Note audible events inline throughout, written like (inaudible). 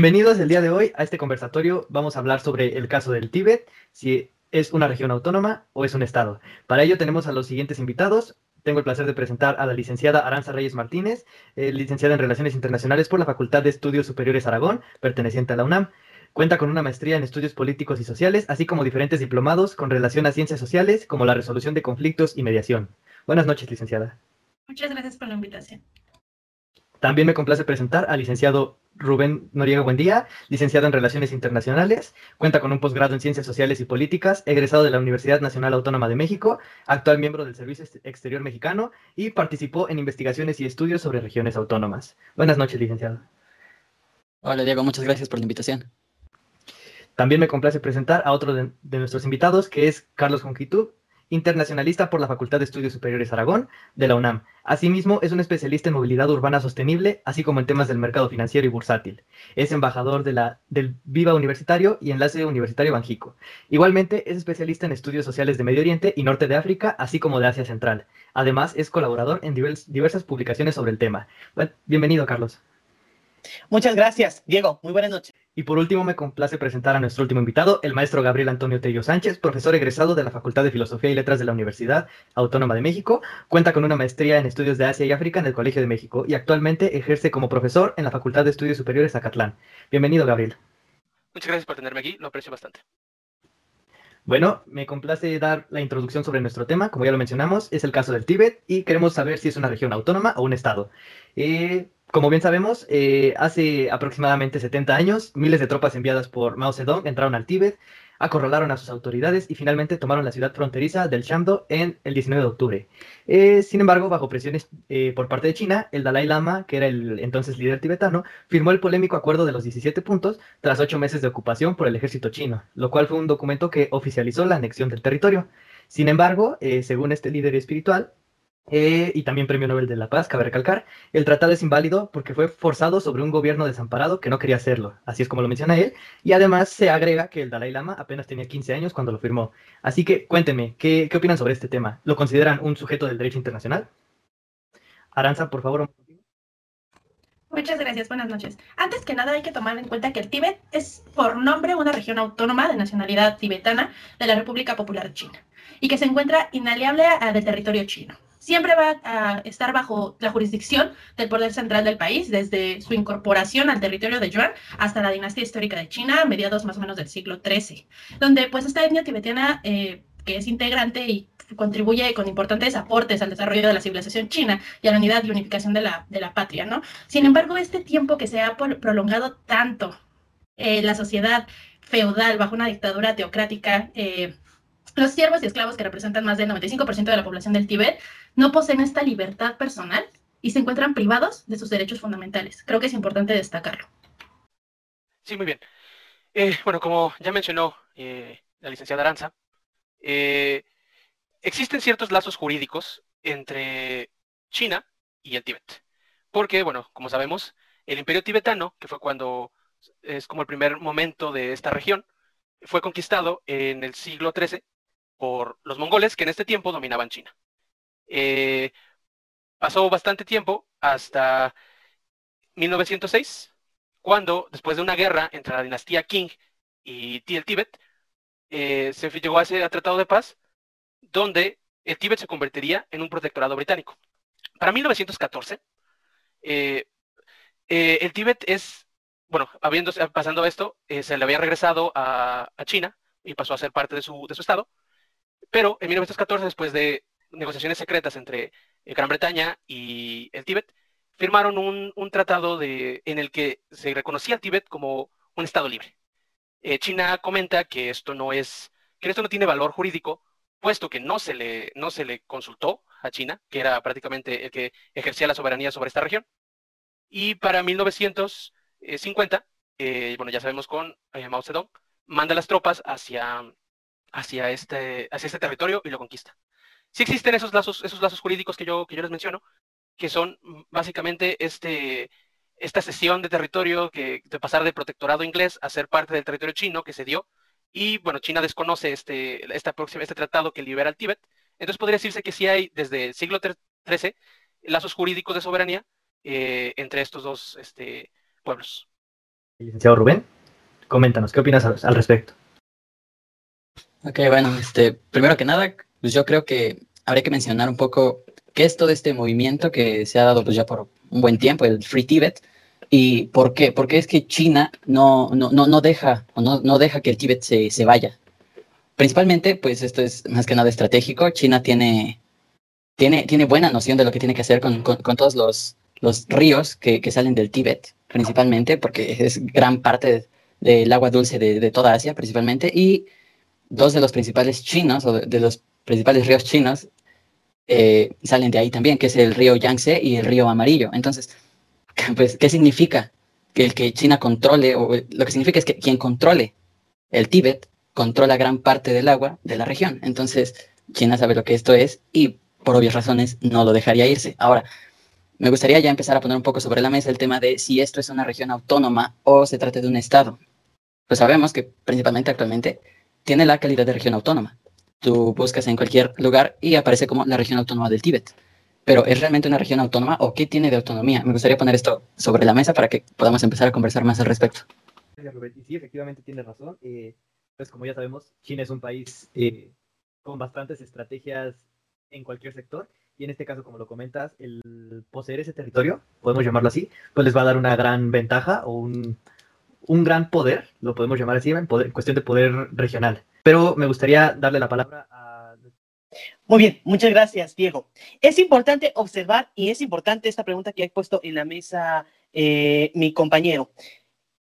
Bienvenidos el día de hoy a este conversatorio. Vamos a hablar sobre el caso del Tíbet, si es una región autónoma o es un estado. Para ello tenemos a los siguientes invitados. Tengo el placer de presentar a la licenciada Aranza Reyes Martínez, eh, licenciada en Relaciones Internacionales por la Facultad de Estudios Superiores Aragón, perteneciente a la UNAM. Cuenta con una maestría en estudios políticos y sociales, así como diferentes diplomados con relación a ciencias sociales, como la resolución de conflictos y mediación. Buenas noches, licenciada. Muchas gracias por la invitación. También me complace presentar al licenciado Rubén Noriega Buendía, licenciado en Relaciones Internacionales, cuenta con un posgrado en Ciencias Sociales y Políticas, egresado de la Universidad Nacional Autónoma de México, actual miembro del Servicio Exterior Mexicano y participó en investigaciones y estudios sobre regiones autónomas. Buenas noches, licenciado. Hola, Diego, muchas gracias por la invitación. También me complace presentar a otro de, nuestros invitados, que es Carlos Jonquitud, internacionalista por la Facultad de Estudios Superiores Aragón de la UNAM. Asimismo, es un especialista en movilidad urbana sostenible, así como en temas del mercado financiero y bursátil. Es embajador de la, del Viva Universitario y Enlace Universitario Banjico. Igualmente, es especialista en estudios sociales de Medio Oriente y Norte de África, así como de Asia Central. Además, es colaborador en diversas publicaciones sobre el tema. bienvenido, Carlos. Muchas gracias, Diego. Muy buenas noches. Y por último, me complace presentar a nuestro último invitado, el maestro Gabriel Antonio Tello Sánchez, profesor egresado de la Facultad de Filosofía y Letras de la Universidad Autónoma de México. Cuenta con una maestría en estudios de Asia y África en el Colegio de México y actualmente ejerce como profesor en la Facultad de Estudios Superiores Zacatlán. Bienvenido, Gabriel. Muchas gracias por tenerme aquí, lo aprecio bastante. Bueno, me complace dar la introducción sobre nuestro tema. Como ya lo mencionamos, es el caso del Tíbet y queremos saber si es una región autónoma o un estado. Eh, como bien sabemos, eh, hace aproximadamente 70 años, miles de tropas enviadas por Mao Zedong entraron al Tíbet, acorralaron a sus autoridades y finalmente tomaron la ciudad fronteriza del Shamdo en el 19 de octubre. Eh, sin embargo, bajo presiones eh, por parte de China, el Dalai Lama, que era el entonces líder tibetano, firmó el polémico acuerdo de los 17 puntos tras ocho meses de ocupación por el ejército chino, lo cual fue un documento que oficializó la anexión del territorio. Sin embargo, según este líder espiritual, eh, y también Premio Nobel de la Paz, cabe recalcar, el tratado es inválido porque fue forzado sobre un gobierno desamparado que no quería hacerlo, así es como lo menciona él, y además se agrega que el Dalai Lama apenas tenía 15 años cuando lo firmó. Así que cuéntenme, ¿qué, opinan sobre este tema? ¿Lo consideran un sujeto del derecho internacional? Aranza, por favor. Muchas gracias, buenas noches. Antes que nada hay que tomar en cuenta que el Tíbet es por nombre una región autónoma de nacionalidad tibetana de la República Popular China y que se encuentra inaliable del territorio chino siempre va a estar bajo la jurisdicción del poder central del país, desde su incorporación al territorio de Yuan hasta la dinastía histórica de China, a mediados más o menos del siglo XIII, donde pues esta etnia tibetana, eh, que es integrante y contribuye con importantes aportes al desarrollo de la civilización china y a la unidad y unificación de la, de la patria, ¿no? Sin embargo, este tiempo que se ha prolongado tanto eh, la sociedad feudal bajo una dictadura teocrática, eh, los siervos y esclavos, que representan más del 95% de la población del Tíbet, no poseen esta libertad personal y se encuentran privados de sus derechos fundamentales. Creo que es importante destacarlo. Sí, muy bien. Eh, bueno, como ya mencionó eh, la licenciada Aranza, eh, existen ciertos lazos jurídicos entre China y el Tíbet. Porque, bueno, como sabemos, el imperio tibetano, que fue cuando es como el primer momento de esta región, fue conquistado en el siglo XIII por los mongoles que en este tiempo dominaban China. Eh, pasó bastante tiempo hasta 1906, cuando después de una guerra entre la dinastía Qing y el Tíbet, eh, se llegó a ese tratado de paz, donde el Tíbet se convertiría en un protectorado británico. Para 1914, eh, el Tíbet es, bueno, habiendo, pasando esto, se le había regresado a, China y pasó a ser parte de su estado, pero en 1914, después de negociaciones secretas entre eh, Gran Bretaña y el Tíbet, firmaron un, tratado en el que se reconocía al Tíbet como un Estado libre. Eh, China comenta que esto no tiene valor jurídico, puesto que no se le, consultó a China, que era prácticamente el que ejercía la soberanía sobre esta región. Y para 1950, eh, bueno, ya sabemos con Mao Zedong, manda las tropas hacia este, hacia este territorio y lo conquista. Sí existen esos lazos, esos lazos jurídicos que yo, que yo les menciono, que son mm, básicamente este, esta cesión de territorio que, de pasar del protectorado inglés a ser parte del territorio chino que se dio. Y bueno, China desconoce este, esta próxima, este tratado que libera al Tíbet. Entonces podría decirse que sí hay desde el siglo XIII lazos jurídicos de soberanía eh, entre estos dos este, pueblos. licenciado Rubén, coméntanos, ¿qué opinas al, al respecto? Ok, bueno, este, primero que nada, pues yo creo que habría que mencionar un poco qué es todo este movimiento que se ha dado pues ya por un buen tiempo, el Free Tibet, y por qué, porque es que China no, no, no, no deja, no, no deja que el Tíbet se, se vaya. Principalmente, pues esto es más que nada estratégico, China tiene, tiene, tiene buena noción de lo que tiene que hacer con, con, con todos los, los ríos que, que, salen del Tíbet, principalmente, porque es gran parte del agua dulce de, de toda Asia, principalmente, y dos de los principales chinos, o de los principales ríos chinos, eh, salen de ahí también, que es el río Yangtze y el río Amarillo. Entonces, (laughs) pues, ¿qué significa? Que el que China controle, o lo que significa es que quien controle el Tíbet controla gran parte del agua de la región. Entonces, China sabe lo que esto es y por obvias razones no lo dejaría irse. Ahora, me gustaría ya empezar a poner un poco sobre la mesa el tema de si esto es una región autónoma o se trata de un estado. Pues sabemos que principalmente actualmente tiene la calidad de región autónoma. Tú buscas en cualquier lugar y aparece como la región autónoma del Tíbet. Pero ¿es realmente una región autónoma o qué tiene de autonomía? Me gustaría poner esto sobre la mesa para que podamos empezar a conversar más al respecto. Y sí, efectivamente tienes razón. Eh, pues como ya sabemos, China es un país eh, con bastantes estrategias en cualquier sector. Y en este caso, como lo comentas, el poseer ese territorio, podemos llamarlo así, pues les va a dar una gran ventaja o un, un gran poder, lo podemos llamar así, en, cuestión de poder regional. Pero me gustaría darle la palabra a... Muy bien, muchas gracias, Diego. Es importante observar y es importante esta pregunta que ha puesto en la mesa eh, mi compañero.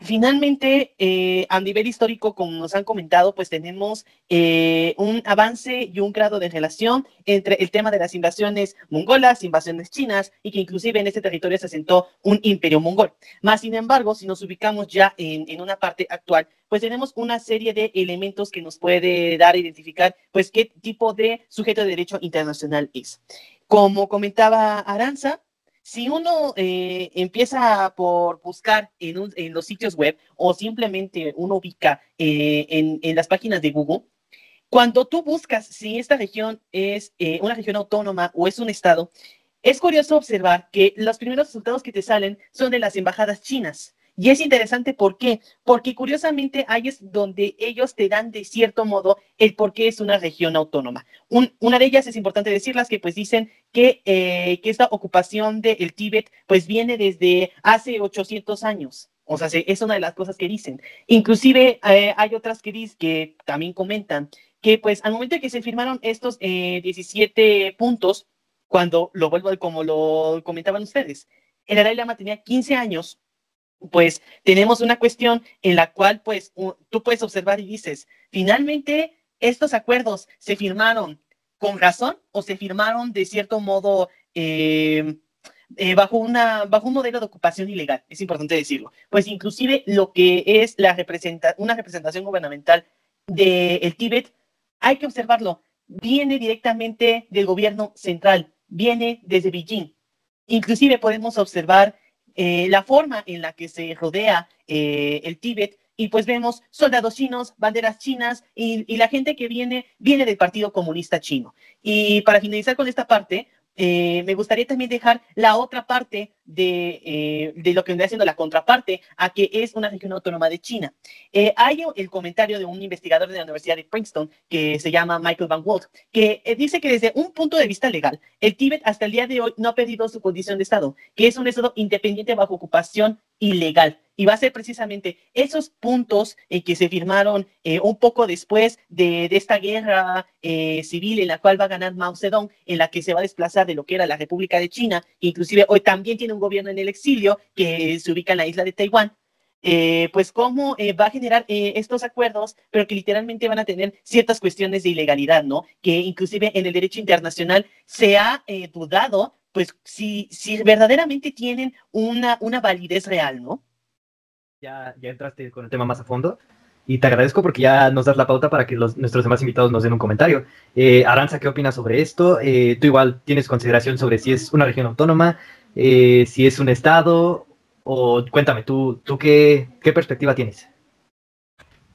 Finalmente, eh, a nivel histórico, como nos han comentado, pues tenemos eh, un avance y un grado de relación entre el tema de las invasiones mongolas, invasiones chinas, y que inclusive en este territorio se asentó un imperio mongol. Más sin embargo, si nos ubicamos ya en, en una parte actual, pues tenemos una serie de elementos que nos puede dar a identificar, pues, qué tipo de sujeto de derecho internacional es. Como comentaba Aranza, si uno eh, empieza por buscar en, los sitios web o simplemente uno ubica eh, en, en, las páginas de Google, cuando tú buscas si esta región es eh, una región autónoma o es un estado, es curioso observar que los primeros resultados que te salen son de las embajadas chinas. Y es interesante, ¿por qué? Porque curiosamente ahí es donde ellos te dan de cierto modo el por qué es una región autónoma. Un, una de ellas es importante decirlas que pues dicen que, eh, que esta ocupación del Tíbet pues viene desde hace 800 años. O sea, es una de las cosas que dicen. Inclusive eh, hay otras que, dicen, que también comentan que pues al momento de que se firmaron estos eh, 17 puntos, cuando lo vuelvo como lo comentaban ustedes, el Dalai Lama tenía 15 años pues tenemos una cuestión en la cual pues tú puedes observar y dices, finalmente estos acuerdos se firmaron con razón o se firmaron de cierto modo eh, eh, bajo, una, bajo un modelo de ocupación ilegal, es importante decirlo. Pues inclusive lo que es la representa una representación gubernamental del de Tíbet, hay que observarlo, viene directamente del gobierno central, viene desde Beijing. Inclusive podemos observar eh, la forma en la que se rodea eh, el Tíbet y pues vemos soldados chinos, banderas chinas y, y, la gente que viene viene del Partido Comunista Chino. Y para finalizar con esta parte, eh, me gustaría también dejar la otra parte de, eh, de, lo que vendría siendo la contraparte a que es una región autónoma de China. Eh, hay el comentario de un investigador de la Universidad de Princeton que se llama Michael Van Walt, que eh, dice que desde un punto de vista legal, el Tíbet hasta el día de hoy no ha perdido su condición de Estado, que es un Estado independiente bajo ocupación ilegal. Y va a ser precisamente esos puntos eh, que se firmaron eh, un poco después de, esta guerra eh, civil en la cual va a ganar Mao Zedong, en la que se va a desplazar de lo que era la República de China, inclusive hoy también tiene un gobierno en el exilio que se ubica en la isla de Taiwán. Eh, pues cómo va a generar estos acuerdos, pero que literalmente van a tener ciertas cuestiones de ilegalidad, ¿no? Que inclusive en el derecho internacional se ha dudado, pues si, si verdaderamente tienen una, una validez real, ¿no? Ya, ya entraste con el tema más a fondo y te agradezco porque ya nos das la pauta para que los, nuestros demás invitados nos den un comentario. Eh, Aranza, ¿qué opinas sobre esto? Eh, tú igual tienes consideración sobre si es una región autónoma, eh, si es un estado, o cuéntame, ¿tú, tú qué, qué perspectiva tienes?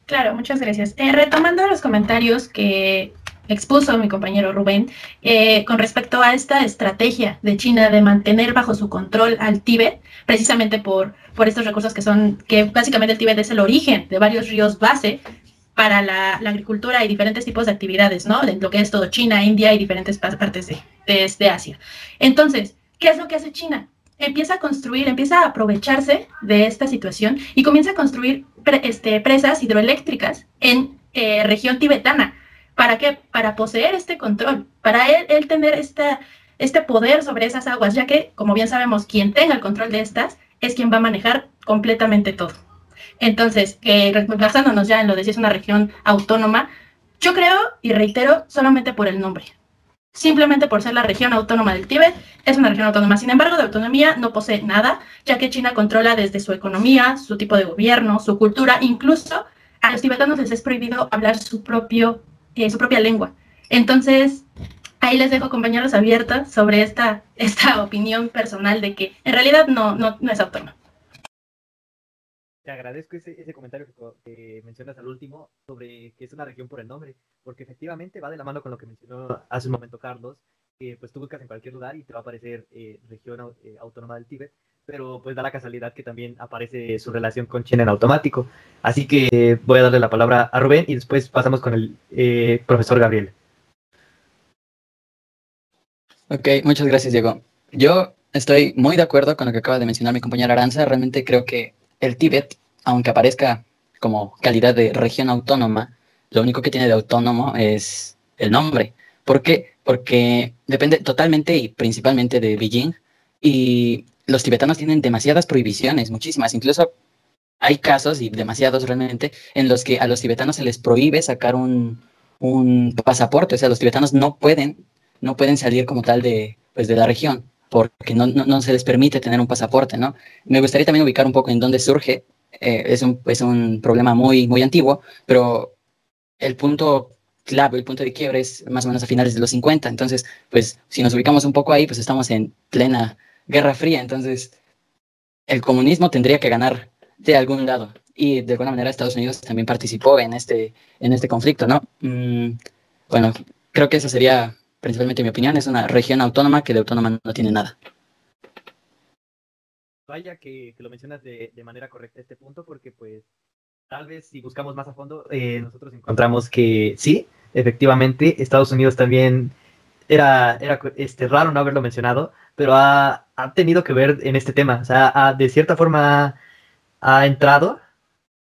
Claro, muchas gracias. retomando los comentarios que expuso mi compañero Rubén eh, con respecto a esta estrategia de China de mantener bajo su control al Tíbet, precisamente por, por estos recursos que son, que básicamente el Tíbet es el origen de varios ríos base para la, agricultura y diferentes tipos de actividades, ¿no? Lo que es todo China, India y diferentes partes de, de, de Asia. Entonces, ¿qué es lo que hace China? empieza a construir, empieza a aprovecharse de esta situación y comienza a construir este, presas hidroeléctricas en eh, región tibetana. ¿Para qué? Para poseer este control, para él, tener esta, este poder sobre esas aguas, ya que, como bien sabemos, quien tenga el control de estas es quien va a manejar completamente todo. Entonces, eh, basándonos ya en lo de si es una región autónoma, yo creo y reitero solamente por el nombre simplemente por ser la región autónoma del Tíbet, es una región autónoma. Sin embargo, de autonomía no posee nada, ya que China controla desde su economía, su tipo de gobierno, su cultura, incluso a los tibetanos les es prohibido hablar su, propio, eh, su propia lengua. Entonces, ahí les dejo compañeros abiertos sobre esta, (laughs) esta opinión personal de que en realidad no, no, no es autónoma. Te agradezco ese, ese comentario que, mencionas al último sobre que es una región por el nombre, porque efectivamente va de la mano con lo que mencionó hace un momento Carlos, pues tú buscas en cualquier lugar y te va a aparecer eh, región eh, autónoma del Tíbet, pero pues da la casualidad que también aparece su relación con China en automático. Así que voy a darle la palabra a Rubén y después pasamos con el eh, profesor Gabriel. Ok, muchas gracias Diego. Yo estoy muy de acuerdo con lo que acaba de mencionar mi compañera Aranza. Realmente creo que el Tíbet, aunque aparezca como calidad de región autónoma, lo único que tiene de autónomo es el nombre. ¿Por qué? Porque depende totalmente y principalmente de Beijing y los tibetanos tienen demasiadas prohibiciones, muchísimas. Incluso hay casos, y demasiados realmente, en los que a los tibetanos se les prohíbe sacar un, un pasaporte. O sea, los tibetanos no pueden, no pueden salir como tal de, pues, de la región porque no, no, se les permite tener un pasaporte, ¿no? Me gustaría también ubicar un poco en dónde surge, eh, es, un, es un problema muy, muy antiguo, pero el punto clave, el punto de quiebre es más o menos a finales de los 50, entonces, pues si nos ubicamos un poco ahí, pues estamos en plena Guerra Fría, entonces el comunismo tendría que ganar de algún lado y de alguna manera Estados Unidos también participó en este, en este conflicto, ¿no? Mm, bueno, creo que eso sería principalmente mi opinión, es una región autónoma que de autónoma no tiene nada. Vaya que, lo mencionas de, manera correcta este punto, porque pues tal vez si buscamos más a fondo, eh, nosotros encontramos que sí, efectivamente, Estados Unidos también era, era este, raro no haberlo mencionado, pero ha, tenido que ver en este tema, o sea, de cierta forma ha entrado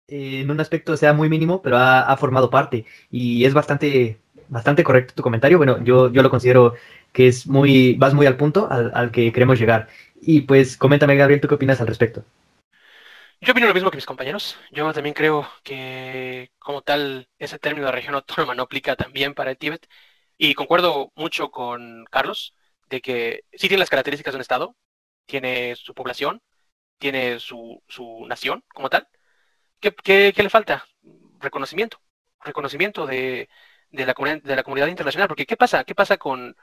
en un aspecto sea muy mínimo, pero ha, ha formado parte y es bastante bastante correcto tu comentario. Bueno, yo, yo lo considero que es muy, vas muy al punto al, que queremos llegar. Y pues coméntame, Gabriel, ¿tú qué opinas al respecto? Yo opino lo mismo que mis compañeros. Yo también creo que como tal ese término de región autónoma no aplica también para el Tíbet. Y concuerdo mucho con Carlos de que sí tiene las características de un Estado, tiene su población, tiene su, su nación como tal. ¿Qué, qué, le falta? Reconocimiento. Reconocimiento de, de la, de la comunidad internacional. Porque ¿qué pasa? ¿Qué pasa con,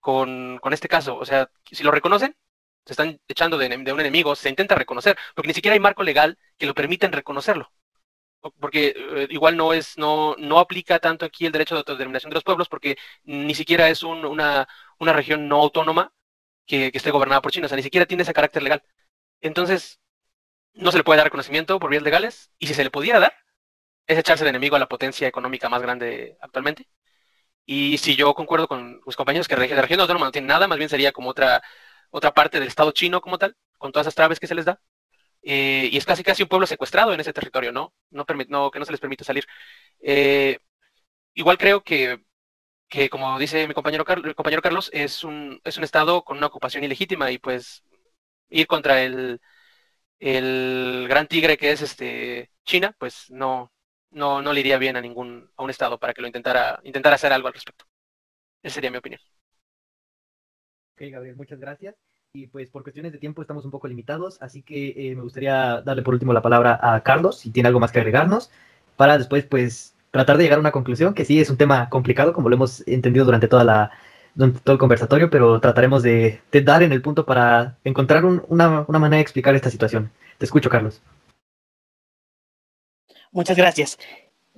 con, con este caso? O sea, si lo reconocen, se están echando de, de, un enemigo, se intenta reconocer, porque ni siquiera hay marco legal que lo permiten reconocerlo. Porque eh, igual no es, no, no aplica tanto aquí el derecho de autodeterminación de los pueblos, porque ni siquiera es un, una, una región no autónoma que, esté gobernada por China, o sea, ni siquiera tiene ese carácter legal. Entonces, no se le puede dar reconocimiento por vías legales, y si se le pudiera dar, es echarse de enemigo a la potencia económica más grande actualmente. Y si yo concuerdo con mis compañeros que la región autónoma no tiene nada, más bien sería como otra, otra parte del Estado chino como tal, con todas esas traves que se les da. Eh, y es casi casi un pueblo secuestrado en ese territorio, ¿no? No, no que no se les permite salir. Eh, igual creo que, que, como dice mi compañero, el compañero Carlos, es un, es un Estado con una ocupación ilegítima y pues ir contra el, el gran tigre que es este China, pues no, no, no le iría bien a ningún a un estado para que lo intentara intentara hacer algo al respecto. Esa sería mi opinión. Ok, Gabriel, muchas gracias. Y pues por cuestiones de tiempo estamos un poco limitados, así que eh, me gustaría darle por último la palabra a Carlos, si tiene algo más que agregarnos, para después pues tratar de llegar a una conclusión, que sí es un tema complicado, como lo hemos entendido durante toda la todo el conversatorio, pero trataremos de, dar en el punto para encontrar una, una manera de explicar esta situación. Te escucho, Carlos. Muchas gracias.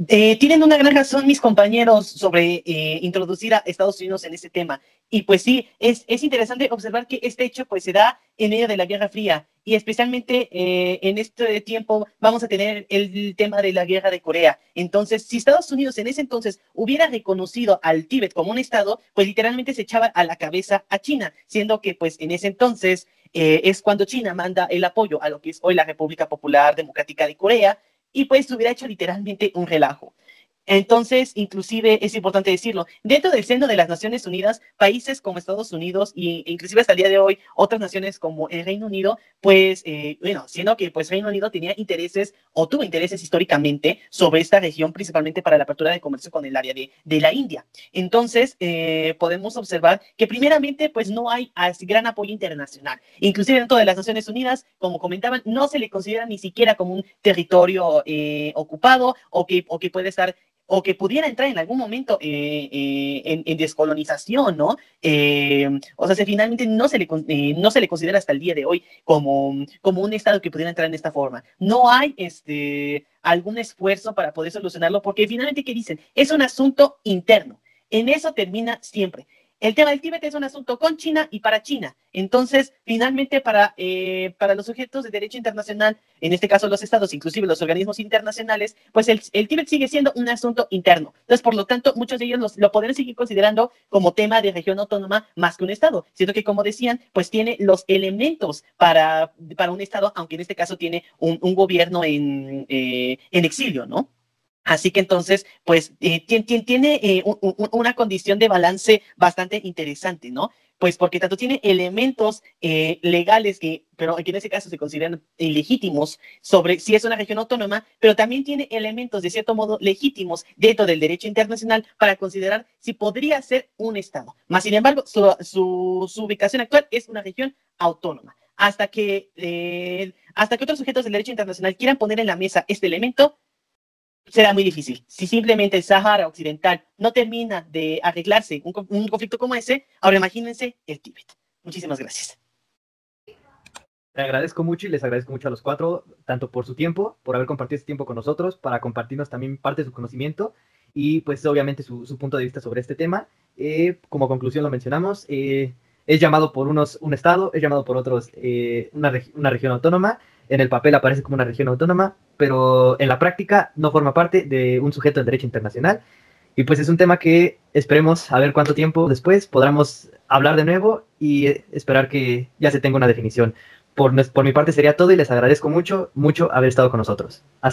Eh, tienen una gran razón mis compañeros sobre eh, introducir a Estados Unidos en este tema. Y pues sí, es, es interesante observar que este hecho pues se da en medio de la Guerra Fría y especialmente eh, en este tiempo vamos a tener el, tema de la guerra de Corea. Entonces, si Estados Unidos en ese entonces hubiera reconocido al Tíbet como un estado, pues literalmente se echaba a la cabeza a China, siendo que pues en ese entonces es cuando China manda el apoyo a lo que es hoy la República Popular Democrática de Corea, y pues hubiera hecho literalmente un relajo. Entonces, inclusive es importante decirlo, dentro del seno de las Naciones Unidas, países como Estados Unidos e inclusive hasta el día de hoy otras naciones como el Reino Unido, pues, eh, bueno, siendo que pues Reino Unido tenía intereses o tuvo intereses históricamente sobre esta región, principalmente para la apertura de comercio con el área de, de la India. Entonces, eh, podemos observar que primeramente, pues no hay gran apoyo internacional. Inclusive dentro de las Naciones Unidas, como comentaban, no se le considera ni siquiera como un territorio eh, ocupado o que, o que puede estar o que pudiera entrar en algún momento eh, eh, en, descolonización, ¿no? Eh, o sea, finalmente no se, le, no se le considera hasta el día de hoy como, como un Estado que pudiera entrar en esta forma. No hay este, algún esfuerzo para poder solucionarlo, porque finalmente, ¿qué dicen? Es un asunto interno. En eso termina siempre. El tema del Tíbet es un asunto con China y para China. Entonces, finalmente, para, eh, para los sujetos de derecho internacional, en este caso los estados, inclusive los organismos internacionales, pues el, Tíbet sigue siendo un asunto interno. Entonces, por lo tanto, muchos de ellos lo podrían seguir considerando como tema de región autónoma más que un estado. Siento que, como decían, pues tiene los elementos para, para un estado, aunque en este caso tiene un, gobierno en, eh, en exilio, ¿no? Así que entonces, pues eh, tiene, eh, una condición de balance bastante interesante, ¿no? Pues porque tanto tiene elementos eh, legales que, pero que en ese caso se consideran ilegítimos sobre si es una región autónoma, pero también tiene elementos de cierto modo legítimos dentro del derecho internacional para considerar si podría ser un Estado. Más sin embargo, su, ubicación actual es una región autónoma. Hasta que, hasta que otros sujetos del derecho internacional quieran poner en la mesa este elemento, será muy difícil. Si simplemente el Sahara Occidental no termina de arreglarse un, conflicto como ese, ahora imagínense el Tíbet. Muchísimas gracias. Te agradezco mucho y les agradezco mucho a los cuatro, tanto por su tiempo, por haber compartido este tiempo con nosotros, para compartirnos también parte de su conocimiento y pues obviamente su, punto de vista sobre este tema. Eh, como conclusión lo mencionamos, eh, es llamado por unos un estado, es llamado por otros eh, una, una región autónoma en el papel aparece como una región autónoma, pero en la práctica no forma parte de un sujeto del derecho internacional. Y pues es un tema que esperemos a ver cuánto tiempo después podamos hablar de nuevo y esperar que ya se tenga una definición. Por, por mi parte sería todo y les agradezco mucho, mucho haber estado con nosotros. Hasta